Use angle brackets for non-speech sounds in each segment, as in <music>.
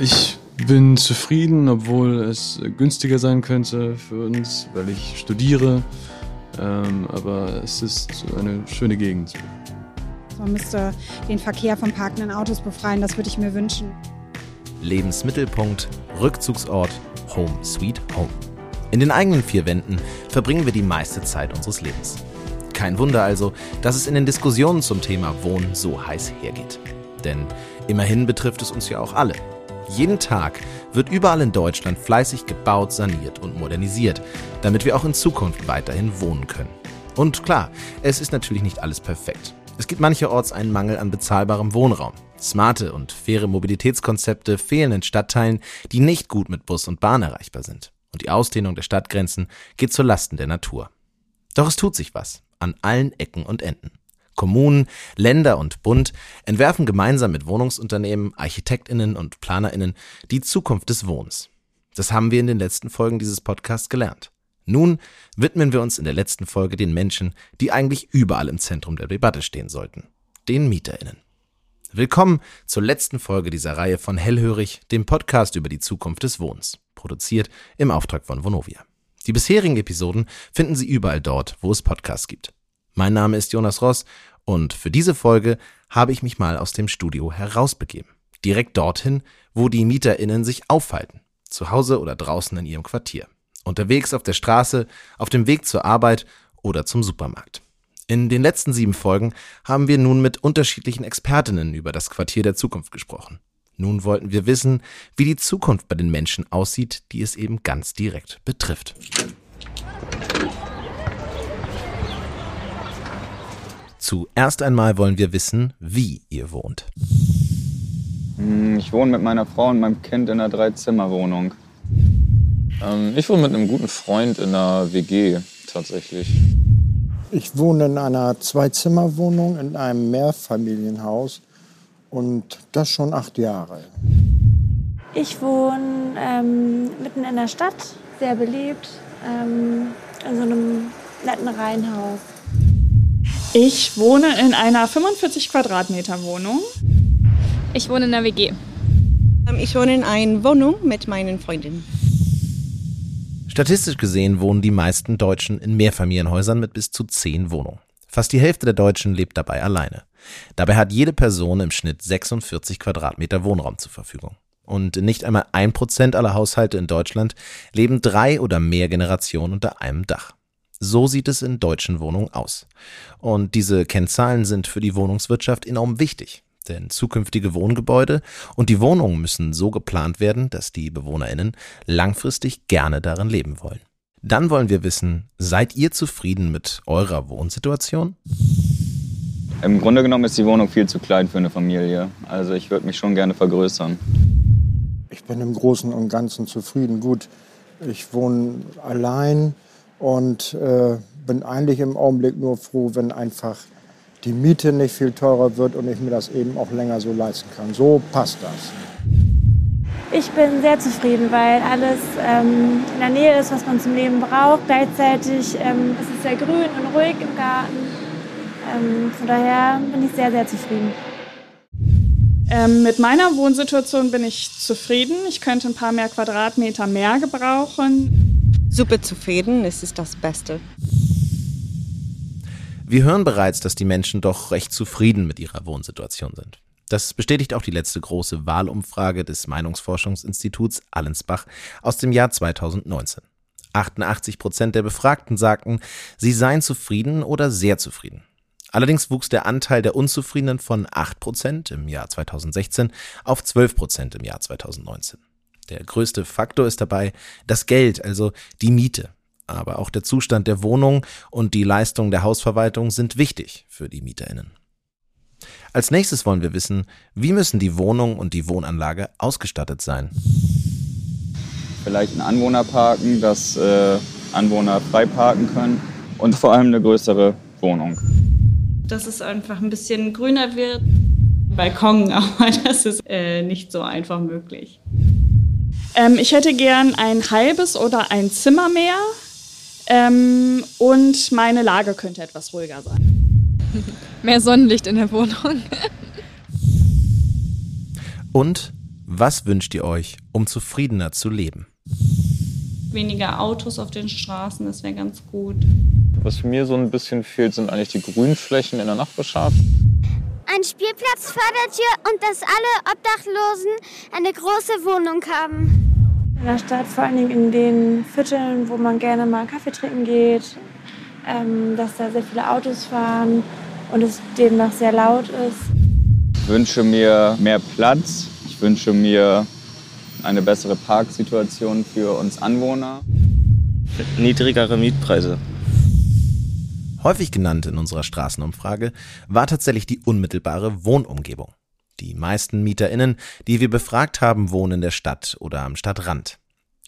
Ich bin zufrieden, obwohl es günstiger sein könnte für uns, weil ich studiere. Ähm, aber es ist eine schöne Gegend. Man müsste den Verkehr von parkenden Autos befreien, das würde ich mir wünschen. Lebensmittelpunkt, Rückzugsort, Home Sweet Home. In den eigenen vier Wänden verbringen wir die meiste Zeit unseres Lebens. Kein Wunder also, dass es in den Diskussionen zum Thema Wohnen so heiß hergeht. Denn immerhin betrifft es uns ja auch alle. Jeden Tag wird überall in Deutschland fleißig gebaut, saniert und modernisiert, damit wir auch in Zukunft weiterhin wohnen können. Und klar, es ist natürlich nicht alles perfekt. Es gibt mancherorts einen Mangel an bezahlbarem Wohnraum. Smarte und faire Mobilitätskonzepte fehlen in Stadtteilen, die nicht gut mit Bus und Bahn erreichbar sind. Und die Ausdehnung der Stadtgrenzen geht zu Lasten der Natur. Doch es tut sich was an allen Ecken und Enden. Kommunen, Länder und Bund entwerfen gemeinsam mit Wohnungsunternehmen, Architektinnen und Planerinnen die Zukunft des Wohnens. Das haben wir in den letzten Folgen dieses Podcasts gelernt. Nun widmen wir uns in der letzten Folge den Menschen, die eigentlich überall im Zentrum der Debatte stehen sollten, den Mieterinnen. Willkommen zur letzten Folge dieser Reihe von Hellhörig, dem Podcast über die Zukunft des Wohnens, produziert im Auftrag von Vonovia. Die bisherigen Episoden finden Sie überall dort, wo es Podcasts gibt. Mein Name ist Jonas Ross und für diese Folge habe ich mich mal aus dem Studio herausbegeben. Direkt dorthin, wo die MieterInnen sich aufhalten. Zu Hause oder draußen in ihrem Quartier. Unterwegs auf der Straße, auf dem Weg zur Arbeit oder zum Supermarkt. In den letzten sieben Folgen haben wir nun mit unterschiedlichen Expertinnen über das Quartier der Zukunft gesprochen. Nun wollten wir wissen, wie die Zukunft bei den Menschen aussieht, die es eben ganz direkt betrifft. Zuerst einmal wollen wir wissen, wie ihr wohnt. Hm, ich wohne mit meiner Frau und meinem Kind in einer Dreizimmerwohnung. Ähm, ich wohne mit einem guten Freund in einer WG tatsächlich. Ich wohne in einer Zweizimmerwohnung in einem Mehrfamilienhaus und das schon acht Jahre. Ich wohne ähm, mitten in der Stadt, sehr beliebt, ähm, in so einem netten Reihenhaus. Ich wohne in einer 45 Quadratmeter Wohnung. Ich wohne in einer WG. Ähm, ich wohne in einer Wohnung mit meinen Freundinnen. Statistisch gesehen wohnen die meisten Deutschen in Mehrfamilienhäusern mit bis zu zehn Wohnungen. Fast die Hälfte der Deutschen lebt dabei alleine. Dabei hat jede Person im Schnitt 46 Quadratmeter Wohnraum zur Verfügung. Und nicht einmal ein Prozent aller Haushalte in Deutschland leben drei oder mehr Generationen unter einem Dach. So sieht es in deutschen Wohnungen aus. Und diese Kennzahlen sind für die Wohnungswirtschaft enorm wichtig. Denn zukünftige Wohngebäude und die Wohnungen müssen so geplant werden, dass die BewohnerInnen langfristig gerne darin leben wollen. Dann wollen wir wissen, seid ihr zufrieden mit eurer Wohnsituation? Im Grunde genommen ist die Wohnung viel zu klein für eine Familie. Also ich würde mich schon gerne vergrößern. Ich bin im Großen und Ganzen zufrieden. Gut, ich wohne allein und äh, bin eigentlich im Augenblick nur froh, wenn einfach die Miete nicht viel teurer wird und ich mir das eben auch länger so leisten kann. So passt das. Ich bin sehr zufrieden, weil alles ähm, in der Nähe ist, was man zum Leben braucht. Gleichzeitig ähm, ist es sehr grün und ruhig im Garten. Ähm, von daher bin ich sehr, sehr zufrieden. Ähm, mit meiner Wohnsituation bin ich zufrieden. Ich könnte ein paar mehr Quadratmeter mehr gebrauchen. Super zufrieden, es ist das Beste. Wir hören bereits, dass die Menschen doch recht zufrieden mit ihrer Wohnsituation sind. Das bestätigt auch die letzte große Wahlumfrage des Meinungsforschungsinstituts Allensbach aus dem Jahr 2019. 88 Prozent der Befragten sagten, sie seien zufrieden oder sehr zufrieden. Allerdings wuchs der Anteil der Unzufriedenen von 8 Prozent im Jahr 2016 auf 12 Prozent im Jahr 2019. Der größte Faktor ist dabei das Geld, also die Miete aber auch der Zustand der Wohnung und die Leistung der Hausverwaltung sind wichtig für die Mieterinnen. Als nächstes wollen wir wissen, wie müssen die Wohnung und die Wohnanlage ausgestattet sein? Vielleicht ein Anwohnerparken, dass äh, Anwohner frei parken können und vor allem eine größere Wohnung. Dass es einfach ein bisschen grüner wird. Balkon, <laughs> aber das ist äh, nicht so einfach möglich. Ähm, ich hätte gern ein halbes oder ein Zimmer mehr ähm, und meine Lage könnte etwas ruhiger sein. <laughs> Mehr Sonnenlicht in der Wohnung. <laughs> und Was wünscht ihr euch, um zufriedener zu leben? Weniger Autos auf den Straßen, das wäre ganz gut. Was mir so ein bisschen fehlt, sind eigentlich die Grünflächen in der Nachbarschaft. Ein Spielplatz vor der Tür und dass alle Obdachlosen eine große Wohnung haben. In der Stadt, vor allen Dingen in den Vierteln, wo man gerne mal Kaffee trinken geht, ähm, dass da sehr viele Autos fahren und es demnach sehr laut ist. Ich wünsche mir mehr Platz. Ich wünsche mir eine bessere Parksituation für uns Anwohner. Niedrigere Mietpreise. Häufig genannt in unserer Straßenumfrage war tatsächlich die unmittelbare Wohnumgebung. Die meisten MieterInnen, die wir befragt haben, wohnen in der Stadt oder am Stadtrand.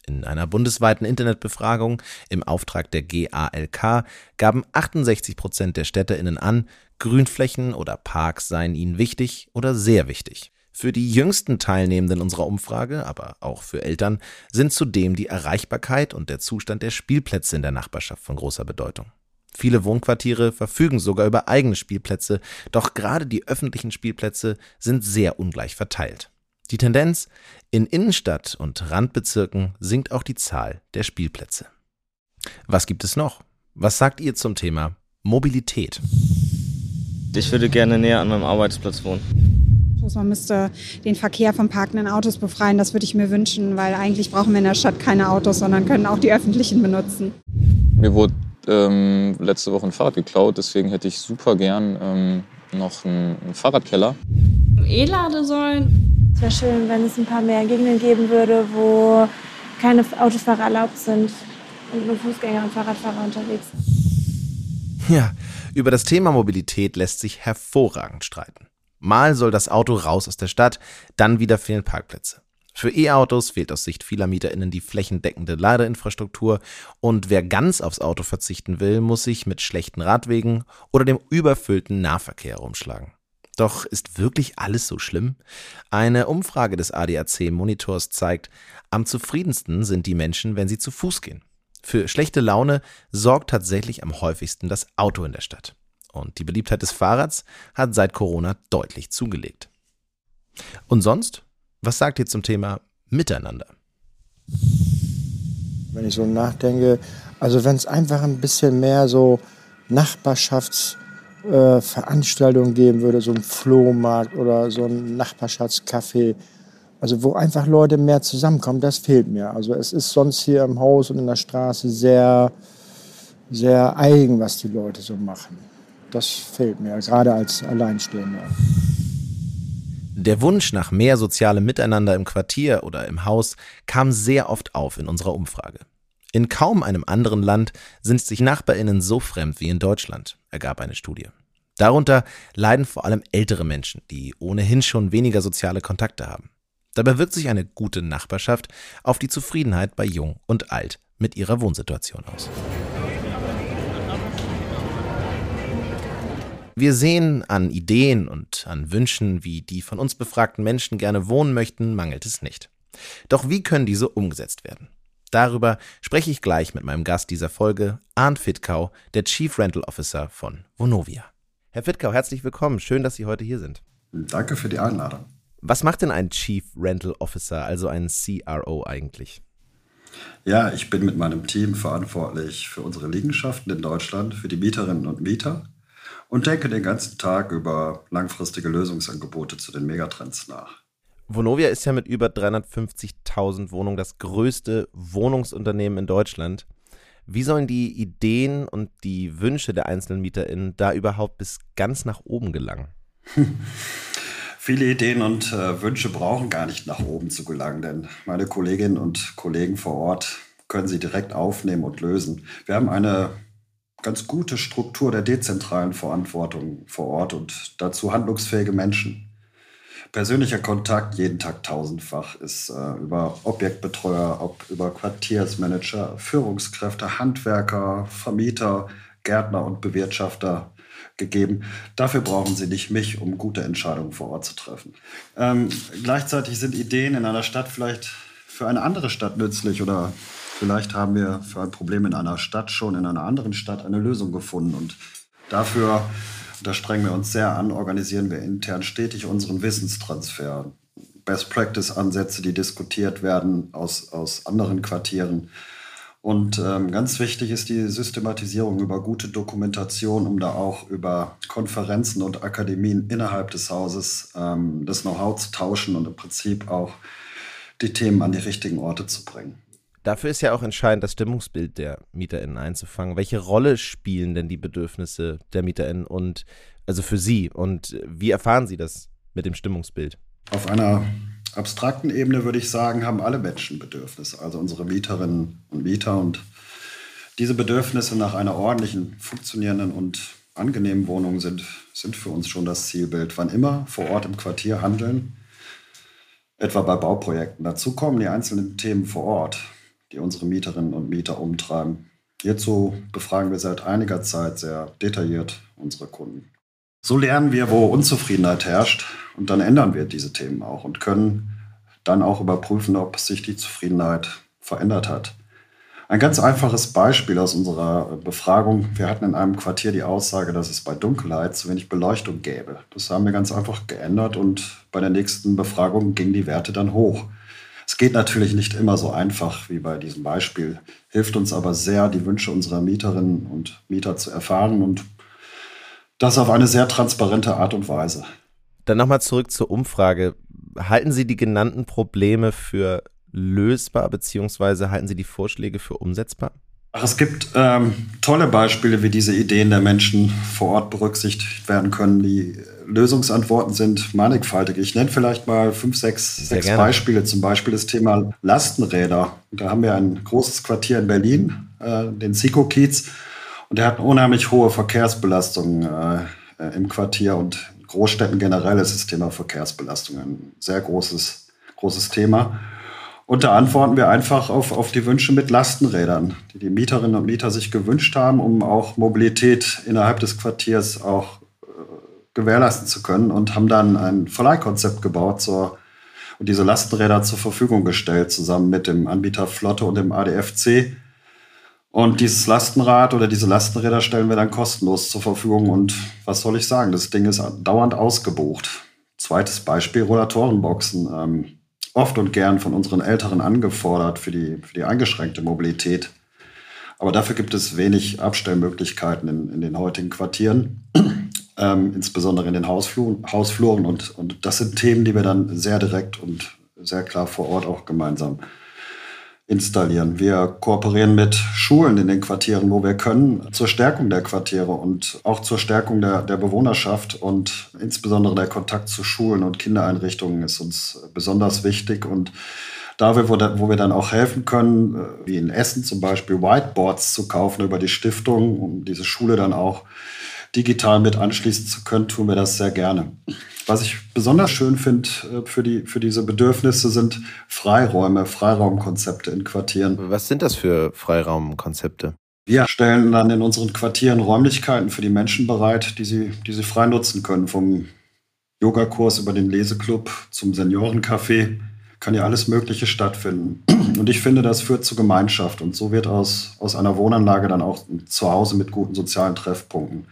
In einer bundesweiten Internetbefragung im Auftrag der GALK gaben 68 Prozent der StädterInnen an, Grünflächen oder Parks seien ihnen wichtig oder sehr wichtig. Für die jüngsten Teilnehmenden unserer Umfrage, aber auch für Eltern, sind zudem die Erreichbarkeit und der Zustand der Spielplätze in der Nachbarschaft von großer Bedeutung. Viele Wohnquartiere verfügen sogar über eigene Spielplätze, doch gerade die öffentlichen Spielplätze sind sehr ungleich verteilt. Die Tendenz, in Innenstadt und Randbezirken sinkt auch die Zahl der Spielplätze. Was gibt es noch? Was sagt ihr zum Thema Mobilität? Ich würde gerne näher an meinem Arbeitsplatz wohnen. Man müsste den Verkehr von parkenden Autos befreien. Das würde ich mir wünschen, weil eigentlich brauchen wir in der Stadt keine Autos, sondern können auch die öffentlichen benutzen. Mir wurde ähm, letzte Woche ein Fahrrad geklaut, deswegen hätte ich super gern ähm, noch einen, einen Fahrradkeller. E-Ladesäulen. Es wäre schön, wenn es ein paar mehr Gegenden geben würde, wo keine Autofahrer erlaubt sind und nur Fußgänger und Fahrradfahrer unterwegs sind. Ja, über das Thema Mobilität lässt sich hervorragend streiten. Mal soll das Auto raus aus der Stadt, dann wieder fehlen Parkplätze. Für E-Autos fehlt aus Sicht vieler MieterInnen die flächendeckende Ladeinfrastruktur und wer ganz aufs Auto verzichten will, muss sich mit schlechten Radwegen oder dem überfüllten Nahverkehr rumschlagen. Doch ist wirklich alles so schlimm? Eine Umfrage des ADAC Monitors zeigt, am zufriedensten sind die Menschen, wenn sie zu Fuß gehen. Für schlechte Laune sorgt tatsächlich am häufigsten das Auto in der Stadt. Und die Beliebtheit des Fahrrads hat seit Corona deutlich zugelegt. Und sonst? Was sagt ihr zum Thema Miteinander? Wenn ich so nachdenke, also wenn es einfach ein bisschen mehr so Nachbarschaftsveranstaltungen äh, geben würde, so ein Flohmarkt oder so ein Nachbarschaftscafé, also wo einfach Leute mehr zusammenkommen, das fehlt mir. Also es ist sonst hier im Haus und in der Straße sehr, sehr eigen, was die Leute so machen. Das fehlt mir, gerade als Alleinstehender. Der Wunsch nach mehr sozialem Miteinander im Quartier oder im Haus kam sehr oft auf in unserer Umfrage. In kaum einem anderen Land sind sich Nachbarinnen so fremd wie in Deutschland, ergab eine Studie. Darunter leiden vor allem ältere Menschen, die ohnehin schon weniger soziale Kontakte haben. Dabei wirkt sich eine gute Nachbarschaft auf die Zufriedenheit bei Jung und Alt mit ihrer Wohnsituation aus. Wir sehen an Ideen und an Wünschen, wie die von uns befragten Menschen gerne wohnen möchten, mangelt es nicht. Doch wie können diese umgesetzt werden? Darüber spreche ich gleich mit meinem Gast dieser Folge, Arndt Fittkau, der Chief Rental Officer von Vonovia. Herr Fittkau, herzlich willkommen. Schön, dass Sie heute hier sind. Danke für die Einladung. Was macht denn ein Chief Rental Officer, also ein CRO eigentlich? Ja, ich bin mit meinem Team verantwortlich für unsere Liegenschaften in Deutschland, für die Mieterinnen und Mieter und denke den ganzen Tag über langfristige Lösungsangebote zu den Megatrends nach. Vonovia ist ja mit über 350.000 Wohnungen das größte Wohnungsunternehmen in Deutschland. Wie sollen die Ideen und die Wünsche der einzelnen MieterInnen da überhaupt bis ganz nach oben gelangen? <laughs> Viele Ideen und äh, Wünsche brauchen gar nicht nach oben zu gelangen, denn meine Kolleginnen und Kollegen vor Ort können sie direkt aufnehmen und lösen. Wir haben eine ganz gute Struktur der dezentralen Verantwortung vor Ort und dazu handlungsfähige Menschen. Persönlicher Kontakt jeden Tag tausendfach ist äh, über Objektbetreuer, ob über Quartiersmanager, Führungskräfte, Handwerker, Vermieter, Gärtner und Bewirtschafter gegeben. Dafür brauchen Sie nicht mich, um gute Entscheidungen vor Ort zu treffen. Ähm, gleichzeitig sind Ideen in einer Stadt vielleicht für eine andere Stadt nützlich oder Vielleicht haben wir für ein Problem in einer Stadt schon in einer anderen Stadt eine Lösung gefunden. Und dafür, da strengen wir uns sehr an, organisieren wir intern stetig unseren Wissenstransfer. Best-Practice-Ansätze, die diskutiert werden aus, aus anderen Quartieren. Und ähm, ganz wichtig ist die Systematisierung über gute Dokumentation, um da auch über Konferenzen und Akademien innerhalb des Hauses ähm, das Know-how zu tauschen und im Prinzip auch die Themen an die richtigen Orte zu bringen. Dafür ist ja auch entscheidend, das Stimmungsbild der MieterInnen einzufangen. Welche Rolle spielen denn die Bedürfnisse der MieterInnen und also für Sie und wie erfahren Sie das mit dem Stimmungsbild? Auf einer abstrakten Ebene würde ich sagen, haben alle Menschen Bedürfnisse, also unsere Mieterinnen und Mieter. Und diese Bedürfnisse nach einer ordentlichen, funktionierenden und angenehmen Wohnung sind, sind für uns schon das Zielbild. Wann immer vor Ort im Quartier handeln, etwa bei Bauprojekten. Dazu kommen die einzelnen Themen vor Ort, die unsere Mieterinnen und Mieter umtreiben. Hierzu befragen wir seit einiger Zeit sehr detailliert unsere Kunden. So lernen wir, wo Unzufriedenheit herrscht und dann ändern wir diese Themen auch und können dann auch überprüfen, ob sich die Zufriedenheit verändert hat. Ein ganz einfaches Beispiel aus unserer Befragung. Wir hatten in einem Quartier die Aussage, dass es bei Dunkelheit zu wenig Beleuchtung gäbe. Das haben wir ganz einfach geändert und bei der nächsten Befragung gingen die Werte dann hoch. Geht natürlich nicht immer so einfach wie bei diesem Beispiel, hilft uns aber sehr, die Wünsche unserer Mieterinnen und Mieter zu erfahren und das auf eine sehr transparente Art und Weise. Dann nochmal zurück zur Umfrage. Halten Sie die genannten Probleme für lösbar, beziehungsweise halten Sie die Vorschläge für umsetzbar? Ach, es gibt ähm, tolle Beispiele, wie diese Ideen der Menschen vor Ort berücksichtigt werden können. Die Lösungsantworten sind mannigfaltig. Ich nenne vielleicht mal fünf, sechs, sechs Beispiele. Zum Beispiel das Thema Lastenräder. Da haben wir ein großes Quartier in Berlin, äh, den Siko-Kiez. Und der hat eine unheimlich hohe Verkehrsbelastung äh, äh, im Quartier und Großstädten generell ist das Thema Verkehrsbelastung ein sehr großes, großes Thema. Und da antworten wir einfach auf, auf die Wünsche mit Lastenrädern, die die Mieterinnen und Mieter sich gewünscht haben, um auch Mobilität innerhalb des Quartiers auch äh, gewährleisten zu können und haben dann ein Verleihkonzept gebaut zur, und diese Lastenräder zur Verfügung gestellt, zusammen mit dem Anbieter Flotte und dem ADFC und dieses Lastenrad oder diese Lastenräder stellen wir dann kostenlos zur Verfügung. Und was soll ich sagen? Das Ding ist dauernd ausgebucht. Zweites Beispiel, Rollatorenboxen. Ähm, oft und gern von unseren Älteren angefordert für die, für die eingeschränkte Mobilität. Aber dafür gibt es wenig Abstellmöglichkeiten in, in den heutigen Quartieren, <clears throat> ähm, insbesondere in den Hausfluren. Hausfluren. Und, und das sind Themen, die wir dann sehr direkt und sehr klar vor Ort auch gemeinsam installieren. Wir kooperieren mit Schulen in den Quartieren, wo wir können, zur Stärkung der Quartiere und auch zur Stärkung der, der Bewohnerschaft und insbesondere der Kontakt zu Schulen und Kindereinrichtungen ist uns besonders wichtig und da, wo, wo wir dann auch helfen können, äh, wie in Essen zum Beispiel, Whiteboards zu kaufen über die Stiftung, um diese Schule dann auch digital mit anschließen zu können, tun wir das sehr gerne. Was ich besonders schön finde äh, für, die, für diese Bedürfnisse sind Freiräume, Freiraumkonzepte in Quartieren. Was sind das für Freiraumkonzepte? Wir stellen dann in unseren Quartieren Räumlichkeiten für die Menschen bereit, die sie, die sie frei nutzen können. Vom Yogakurs über den Leseclub zum Seniorencafé kann ja alles Mögliche stattfinden. Und ich finde, das führt zu Gemeinschaft. Und so wird aus, aus einer Wohnanlage dann auch ein Zuhause mit guten sozialen Treffpunkten.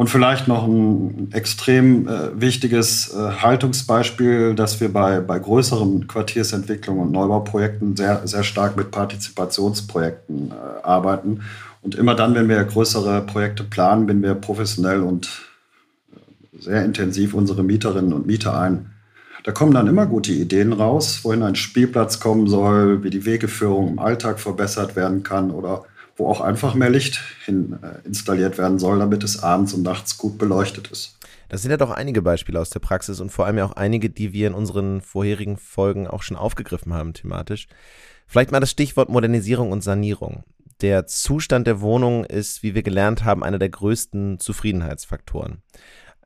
Und vielleicht noch ein extrem äh, wichtiges äh, Haltungsbeispiel, dass wir bei, bei größeren Quartiersentwicklungen und Neubauprojekten sehr, sehr stark mit Partizipationsprojekten äh, arbeiten. Und immer dann, wenn wir größere Projekte planen, binden wir professionell und äh, sehr intensiv unsere Mieterinnen und Mieter ein. Da kommen dann immer gute Ideen raus, wohin ein Spielplatz kommen soll, wie die Wegeführung im Alltag verbessert werden kann oder wo auch einfach mehr Licht hin äh, installiert werden soll, damit es abends und nachts gut beleuchtet ist. Das sind ja doch einige Beispiele aus der Praxis und vor allem ja auch einige, die wir in unseren vorherigen Folgen auch schon aufgegriffen haben thematisch. Vielleicht mal das Stichwort Modernisierung und Sanierung. Der Zustand der Wohnung ist, wie wir gelernt haben, einer der größten Zufriedenheitsfaktoren.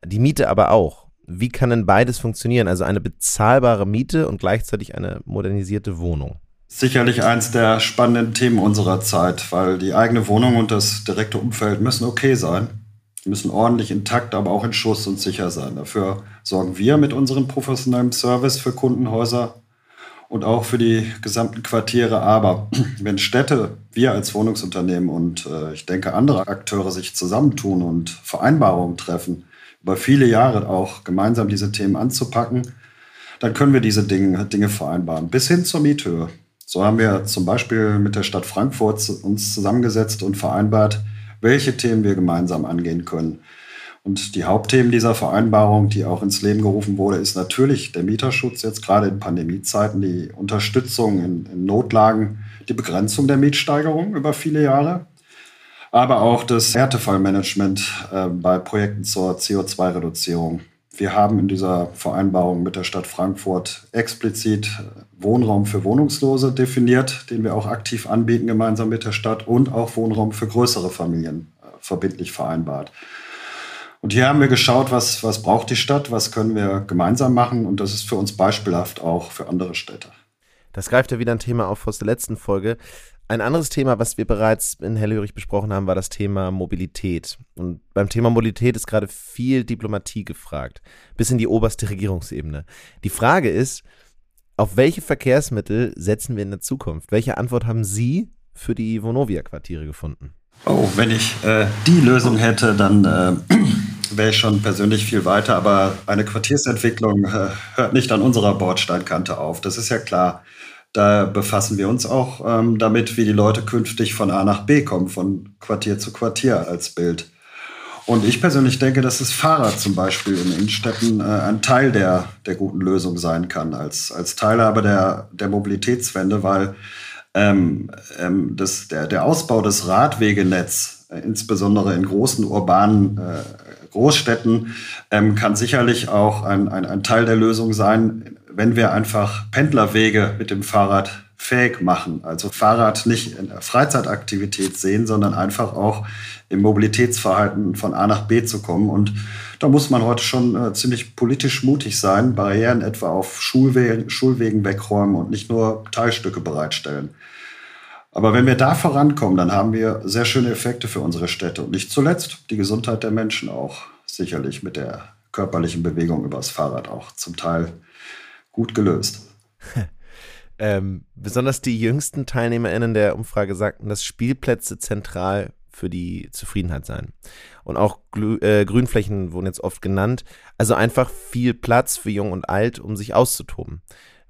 Die Miete aber auch. Wie kann denn beides funktionieren? Also eine bezahlbare Miete und gleichzeitig eine modernisierte Wohnung sicherlich eins der spannenden Themen unserer Zeit, weil die eigene Wohnung und das direkte Umfeld müssen okay sein. Die müssen ordentlich intakt, aber auch in Schuss und sicher sein. Dafür sorgen wir mit unserem professionellen Service für Kundenhäuser und auch für die gesamten Quartiere. Aber <clears throat> wenn Städte, wir als Wohnungsunternehmen und äh, ich denke andere Akteure sich zusammentun und Vereinbarungen treffen, über viele Jahre auch gemeinsam diese Themen anzupacken, dann können wir diese Dinge, Dinge vereinbaren, bis hin zur Miethöhe. So haben wir zum Beispiel mit der Stadt Frankfurt uns zusammengesetzt und vereinbart, welche Themen wir gemeinsam angehen können. Und die Hauptthemen dieser Vereinbarung, die auch ins Leben gerufen wurde, ist natürlich der Mieterschutz, jetzt gerade in Pandemiezeiten, die Unterstützung in, in Notlagen, die Begrenzung der Mietsteigerung über viele Jahre, aber auch das Härtefallmanagement äh, bei Projekten zur CO2-Reduzierung. Wir haben in dieser Vereinbarung mit der Stadt Frankfurt explizit Wohnraum für Wohnungslose definiert, den wir auch aktiv anbieten gemeinsam mit der Stadt und auch Wohnraum für größere Familien äh, verbindlich vereinbart. Und hier haben wir geschaut, was, was braucht die Stadt, was können wir gemeinsam machen und das ist für uns beispielhaft auch für andere Städte. Das greift ja wieder ein Thema auf aus der letzten Folge. Ein anderes Thema, was wir bereits in Hellhörig besprochen haben, war das Thema Mobilität. Und beim Thema Mobilität ist gerade viel Diplomatie gefragt, bis in die oberste Regierungsebene. Die Frage ist, auf welche Verkehrsmittel setzen wir in der Zukunft? Welche Antwort haben Sie für die Vonovia-Quartiere gefunden? Oh, wenn ich äh, die Lösung hätte, dann äh, <clears throat> wäre ich schon persönlich viel weiter. Aber eine Quartiersentwicklung äh, hört nicht an unserer Bordsteinkante auf. Das ist ja klar. Da befassen wir uns auch ähm, damit, wie die Leute künftig von A nach B kommen, von Quartier zu Quartier als Bild. Und ich persönlich denke, dass das Fahrrad zum Beispiel in Innenstädten äh, ein Teil der, der guten Lösung sein kann, als, als Teilhabe der, der Mobilitätswende, weil ähm, ähm, das, der, der Ausbau des Radwegenetz, äh, insbesondere in großen urbanen äh, Großstädten, ähm, kann sicherlich auch ein, ein, ein Teil der Lösung sein, wenn wir einfach Pendlerwege mit dem Fahrrad fähig machen. Also Fahrrad nicht in der Freizeitaktivität sehen, sondern einfach auch im Mobilitätsverhalten von A nach B zu kommen. Und da muss man heute schon äh, ziemlich politisch mutig sein, Barrieren etwa auf Schulwegen, Schulwegen wegräumen und nicht nur Teilstücke bereitstellen. Aber wenn wir da vorankommen, dann haben wir sehr schöne Effekte für unsere Städte und nicht zuletzt die Gesundheit der Menschen auch sicherlich mit der körperlichen Bewegung übers Fahrrad auch zum Teil gut gelöst. <laughs> ähm, besonders die jüngsten TeilnehmerInnen der Umfrage sagten, dass Spielplätze zentral für die Zufriedenheit seien. Und auch Glü äh, Grünflächen wurden jetzt oft genannt. Also einfach viel Platz für Jung und Alt, um sich auszutoben.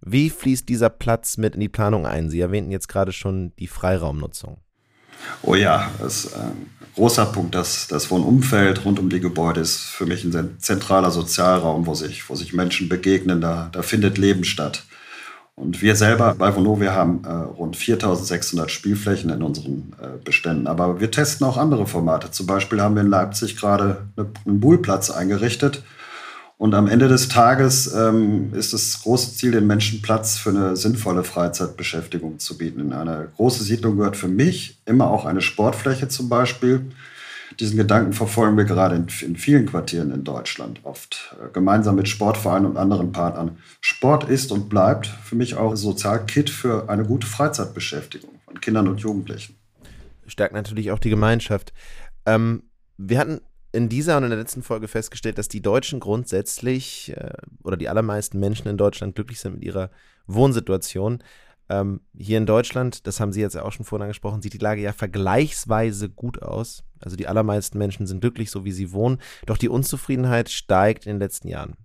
Wie fließt dieser Platz mit in die Planung ein? Sie erwähnten jetzt gerade schon die Freiraumnutzung. Oh ja, das ist ein großer Punkt. Das, das Wohnumfeld rund um die Gebäude ist für mich ein zentraler Sozialraum, wo sich, wo sich Menschen begegnen. Da, da findet Leben statt. Und wir selber bei Vonovia haben äh, rund 4600 Spielflächen in unseren äh, Beständen. Aber wir testen auch andere Formate. Zum Beispiel haben wir in Leipzig gerade einen Bullplatz eingerichtet und am Ende des Tages ähm, ist das große Ziel, den Menschen Platz für eine sinnvolle Freizeitbeschäftigung zu bieten. In eine große Siedlung gehört für mich immer auch eine Sportfläche zum Beispiel. Diesen Gedanken verfolgen wir gerade in, in vielen Quartieren in Deutschland, oft äh, gemeinsam mit Sportvereinen und anderen Partnern. Sport ist und bleibt für mich auch ein Sozialkit für eine gute Freizeitbeschäftigung von Kindern und Jugendlichen. Stärkt natürlich auch die Gemeinschaft. Ähm, wir hatten in dieser und in der letzten Folge festgestellt, dass die Deutschen grundsätzlich äh, oder die allermeisten Menschen in Deutschland glücklich sind mit ihrer Wohnsituation. Ähm, hier in Deutschland, das haben Sie jetzt auch schon vorhin angesprochen, sieht die Lage ja vergleichsweise gut aus. Also die allermeisten Menschen sind glücklich, so wie sie wohnen. Doch die Unzufriedenheit steigt in den letzten Jahren.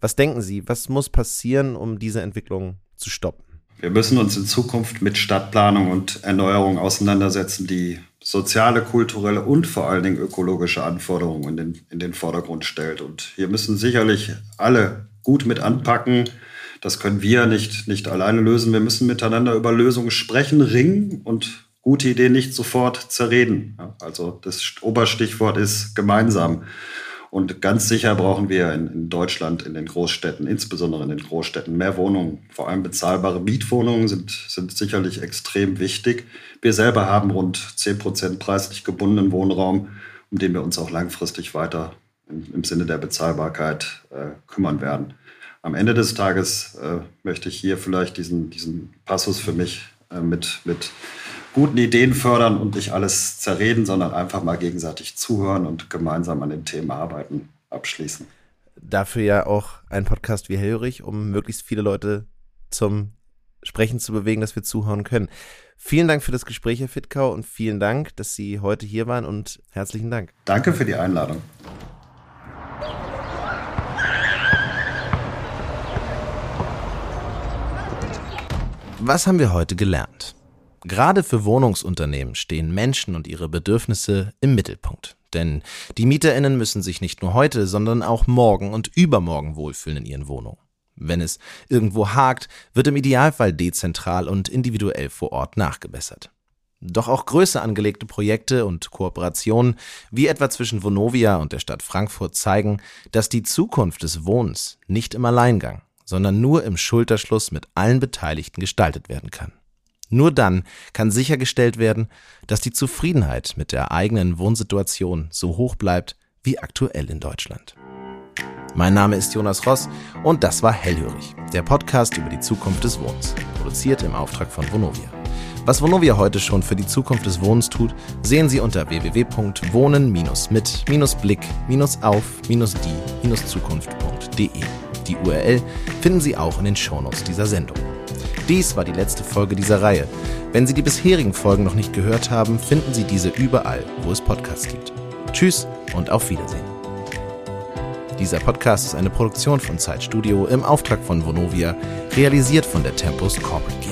Was denken Sie, was muss passieren, um diese Entwicklung zu stoppen? Wir müssen uns in Zukunft mit Stadtplanung und Erneuerung auseinandersetzen, die soziale, kulturelle und vor allen Dingen ökologische Anforderungen in den, in den Vordergrund stellt. Und hier müssen sicherlich alle gut mit anpacken. Das können wir nicht, nicht alleine lösen. Wir müssen miteinander über Lösungen sprechen, ringen und gute Ideen nicht sofort zerreden. Also das Oberstichwort ist gemeinsam. Und ganz sicher brauchen wir in, in, Deutschland, in den Großstädten, insbesondere in den Großstädten, mehr Wohnungen. Vor allem bezahlbare Mietwohnungen sind, sind sicherlich extrem wichtig. Wir selber haben rund 10 Prozent preislich gebundenen Wohnraum, um den wir uns auch langfristig weiter im, im Sinne der Bezahlbarkeit äh, kümmern werden. Am Ende des Tages äh, möchte ich hier vielleicht diesen, diesen Passus für mich äh, mit, mit guten Ideen fördern und nicht alles zerreden, sondern einfach mal gegenseitig zuhören und gemeinsam an den Themen arbeiten, abschließen. Dafür ja auch ein Podcast wie Hellrich, um möglichst viele Leute zum Sprechen zu bewegen, dass wir zuhören können. Vielen Dank für das Gespräch, Herr Fittkau, und vielen Dank, dass Sie heute hier waren und herzlichen Dank. Danke für die Einladung. Was haben wir heute gelernt? Gerade für Wohnungsunternehmen stehen Menschen und ihre Bedürfnisse im Mittelpunkt. Denn die Mieterinnen müssen sich nicht nur heute, sondern auch morgen und übermorgen wohlfühlen in ihren Wohnungen. Wenn es irgendwo hakt, wird im Idealfall dezentral und individuell vor Ort nachgebessert. Doch auch größer angelegte Projekte und Kooperationen, wie etwa zwischen Vonovia und der Stadt Frankfurt, zeigen, dass die Zukunft des Wohnens nicht im Alleingang, sondern nur im Schulterschluss mit allen Beteiligten gestaltet werden kann. Nur dann kann sichergestellt werden, dass die Zufriedenheit mit der eigenen Wohnsituation so hoch bleibt wie aktuell in Deutschland. Mein Name ist Jonas Ross und das war Hellhörig, der Podcast über die Zukunft des Wohnens, produziert im Auftrag von Vonovia. Was Vonovia heute schon für die Zukunft des Wohnens tut, sehen Sie unter www.wohnen-mit-blick-auf-die-zukunft.de. Die URL finden Sie auch in den Shownotes dieser Sendung. Dies war die letzte Folge dieser Reihe. Wenn Sie die bisherigen Folgen noch nicht gehört haben, finden Sie diese überall, wo es Podcasts gibt. Tschüss und auf Wiedersehen. Dieser Podcast ist eine Produktion von Zeitstudio im Auftrag von Vonovia, realisiert von der Tempus Corporate.